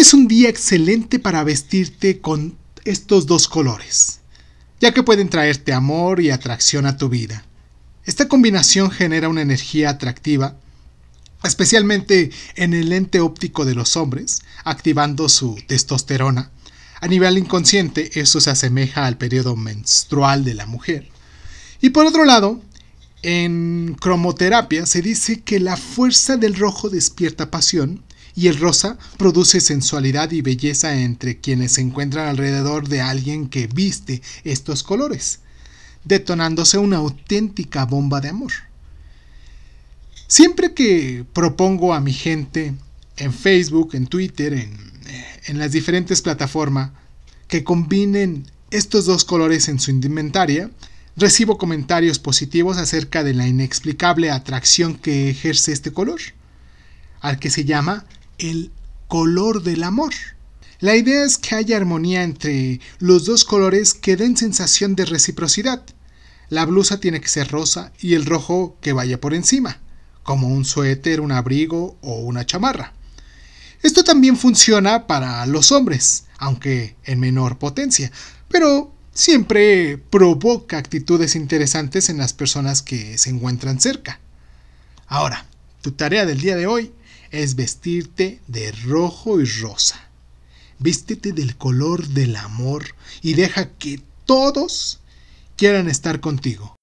es un día excelente para vestirte con estos dos colores, ya que pueden traerte amor y atracción a tu vida. Esta combinación genera una energía atractiva, especialmente en el lente óptico de los hombres, activando su testosterona. A nivel inconsciente, eso se asemeja al periodo menstrual de la mujer. Y por otro lado, en cromoterapia se dice que la fuerza del rojo despierta pasión y el rosa produce sensualidad y belleza entre quienes se encuentran alrededor de alguien que viste estos colores, detonándose una auténtica bomba de amor. Siempre que propongo a mi gente en Facebook, en Twitter, en, las diferentes plataformas, que combinen estos dos colores en su indumentaria, recibo comentarios positivos acerca de la inexplicable atracción que ejerce este color, al que se llama el color del amor. La idea es que haya armonía entre los dos colores que den sensación de reciprocidad. La blusa tiene que ser rosa y el rojo que vaya por encima, como un suéter, un abrigo o una chamarra. Esto también funciona para los hombres, aunque en menor potencia, pero siempre provoca actitudes interesantes en las personas que se encuentran cerca. Ahora, tu tarea del día de hoy es vestirte de rojo y rosa. Vístete del color del amor y deja que todos quieran estar contigo.